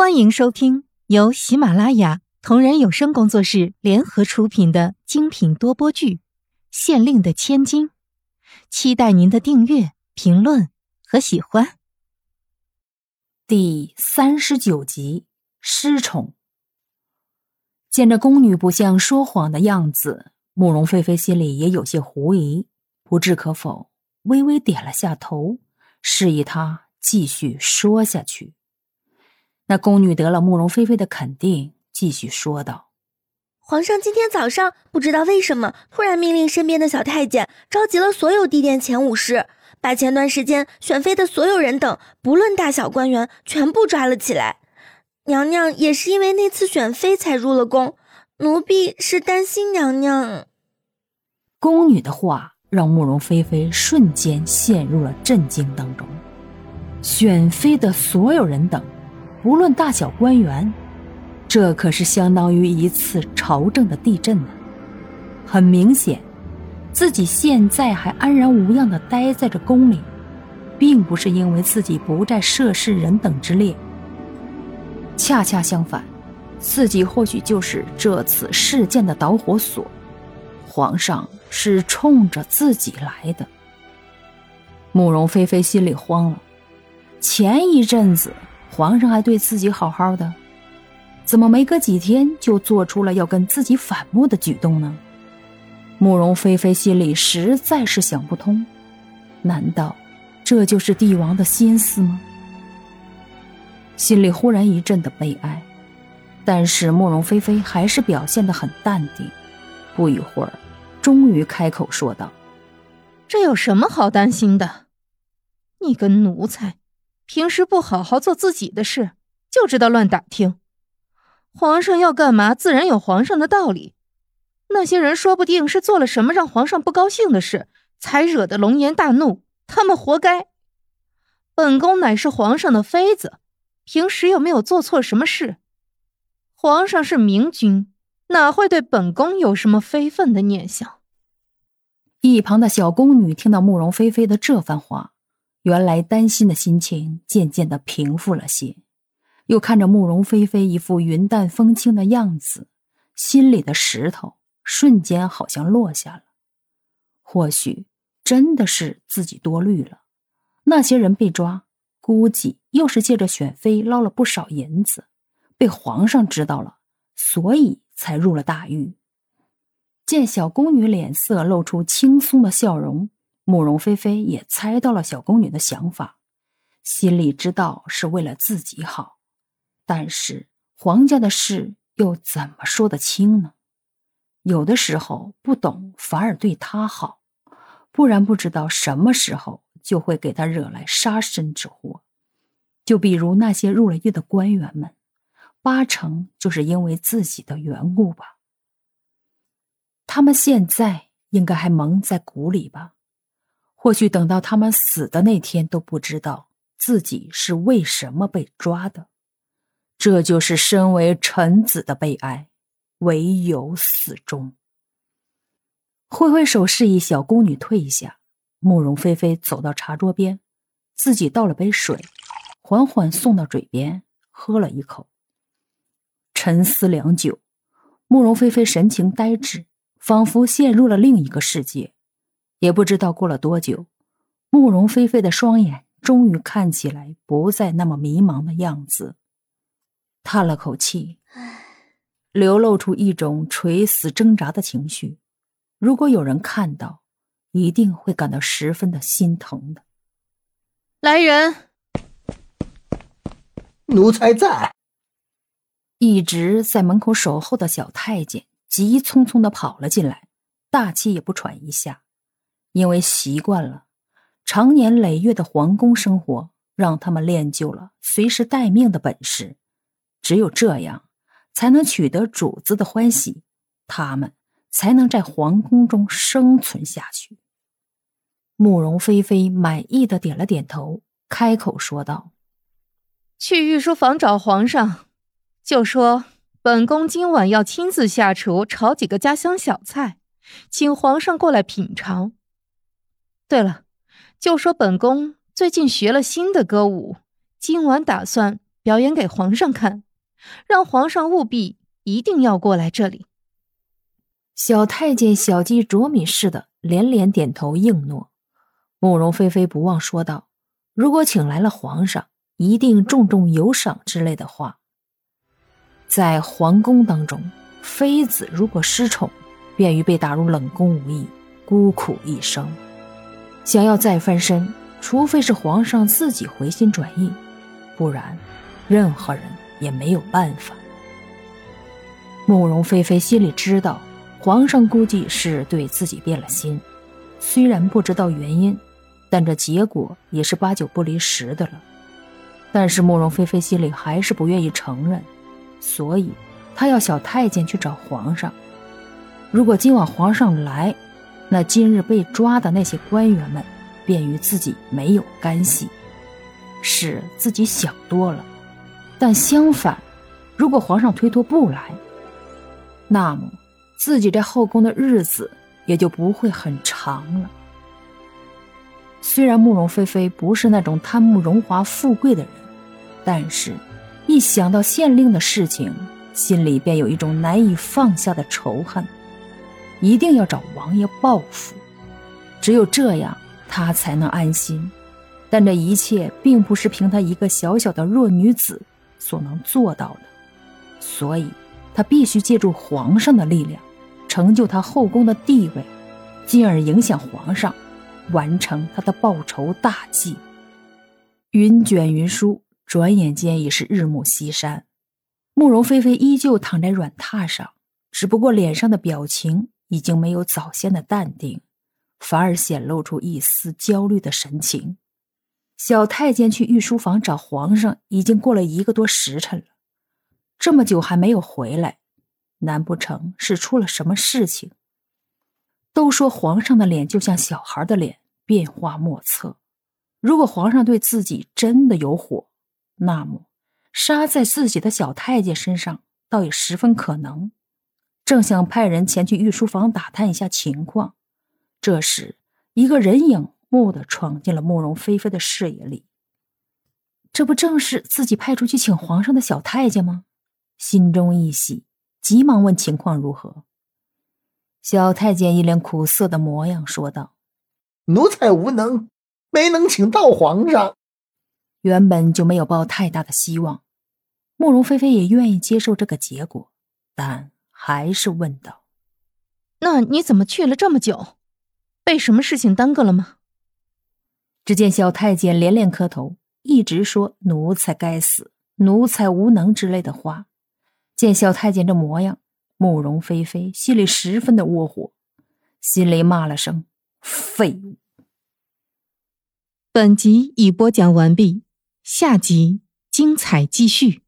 欢迎收听由喜马拉雅同人有声工作室联合出品的精品多播剧《县令的千金》，期待您的订阅、评论和喜欢。第三十九集，失宠。见着宫女不像说谎的样子，慕容菲菲心里也有些狐疑，不置可否，微微点了下头，示意她继续说下去。那宫女得了慕容菲菲的肯定，继续说道：“皇上今天早上不知道为什么突然命令身边的小太监召集了所有地殿前武士，把前段时间选妃的所有人等，不论大小官员，全部抓了起来。娘娘也是因为那次选妃才入了宫，奴婢是担心娘娘。”宫女的话让慕容菲菲瞬间陷入了震惊当中。选妃的所有人等。无论大小官员，这可是相当于一次朝政的地震呢。很明显，自己现在还安然无恙的待在这宫里，并不是因为自己不在涉事人等之列。恰恰相反，自己或许就是这次事件的导火索。皇上是冲着自己来的。慕容菲菲心里慌了，前一阵子。皇上还对自己好好的，怎么没隔几天就做出了要跟自己反目的举动呢？慕容菲菲心里实在是想不通，难道这就是帝王的心思吗？心里忽然一阵的悲哀，但是慕容菲菲还是表现得很淡定。不一会儿，终于开口说道：“这有什么好担心的？你个奴才！”平时不好好做自己的事，就知道乱打听。皇上要干嘛，自然有皇上的道理。那些人说不定是做了什么让皇上不高兴的事，才惹得龙颜大怒。他们活该。本宫乃是皇上的妃子，平时又没有做错什么事。皇上是明君，哪会对本宫有什么非分的念想？一旁的小宫女听到慕容菲菲的这番话。原来担心的心情渐渐的平复了些，又看着慕容菲菲一副云淡风轻的样子，心里的石头瞬间好像落下了。或许真的是自己多虑了，那些人被抓，估计又是借着选妃捞了不少银子，被皇上知道了，所以才入了大狱。见小宫女脸色露出轻松的笑容。慕容菲菲也猜到了小宫女的想法，心里知道是为了自己好，但是皇家的事又怎么说得清呢？有的时候不懂反而对他好，不然不知道什么时候就会给他惹来杀身之祸。就比如那些入了狱的官员们，八成就是因为自己的缘故吧。他们现在应该还蒙在鼓里吧。或许等到他们死的那天都不知道自己是为什么被抓的，这就是身为臣子的悲哀，唯有死终。挥挥手示意小宫女退下，慕容菲菲走到茶桌边，自己倒了杯水，缓缓送到嘴边，喝了一口。沉思良久，慕容菲菲神情呆滞，仿佛陷入了另一个世界。也不知道过了多久，慕容菲菲的双眼终于看起来不再那么迷茫的样子，叹了口气，流露出一种垂死挣扎的情绪。如果有人看到，一定会感到十分的心疼的。来人！奴才在。一直在门口守候的小太监急匆匆的跑了进来，大气也不喘一下。因为习惯了长年累月的皇宫生活，让他们练就了随时待命的本事。只有这样，才能取得主子的欢喜，他们才能在皇宫中生存下去。慕容菲菲满意的点了点头，开口说道：“去御书房找皇上，就说本宫今晚要亲自下厨炒几个家乡小菜，请皇上过来品尝。”对了，就说本宫最近学了新的歌舞，今晚打算表演给皇上看，让皇上务必一定要过来这里。小太监小鸡啄米似的连连点头应诺。慕容菲菲不忘说道：“如果请来了皇上，一定重重有赏之类的话。”在皇宫当中，妃子如果失宠，便于被打入冷宫无益，孤苦一生。想要再翻身，除非是皇上自己回心转意，不然，任何人也没有办法。慕容菲菲心里知道，皇上估计是对自己变了心，虽然不知道原因，但这结果也是八九不离十的了。但是慕容菲菲心里还是不愿意承认。所以，他要小太监去找皇上。如果今晚皇上来，那今日被抓的那些官员们便与自己没有干系。是自己想多了，但相反，如果皇上推脱不来，那么自己在后宫的日子也就不会很长了。虽然慕容菲菲不是那种贪慕荣华富贵的人，但是。一想到县令的事情，心里便有一种难以放下的仇恨，一定要找王爷报复。只有这样，他才能安心。但这一切并不是凭他一个小小的弱女子所能做到的，所以，他必须借助皇上的力量，成就他后宫的地位，进而影响皇上，完成他的报仇大计。云卷云舒。转眼间已是日暮西山，慕容菲菲依旧躺在软榻上，只不过脸上的表情已经没有早先的淡定，反而显露出一丝焦虑的神情。小太监去御书房找皇上，已经过了一个多时辰了，这么久还没有回来，难不成是出了什么事情？都说皇上的脸就像小孩的脸，变化莫测。如果皇上对自己真的有火，那么，杀在自己的小太监身上倒也十分可能。正想派人前去御书房打探一下情况，这时一个人影蓦地闯进了慕容菲菲的视野里。这不正是自己派出去请皇上的小太监吗？心中一喜，急忙问情况如何。小太监一脸苦涩的模样，说道：“奴才无能，没能请到皇上。”原本就没有抱太大的希望，慕容菲菲也愿意接受这个结果，但还是问道：“那你怎么去了这么久？被什么事情耽搁了吗？”只见小太监连连磕头，一直说“奴才该死，奴才无能”之类的话。见小太监这模样，慕容菲菲心里十分的窝火，心里骂了声“废物”。本集已播讲完毕。下集精彩继续。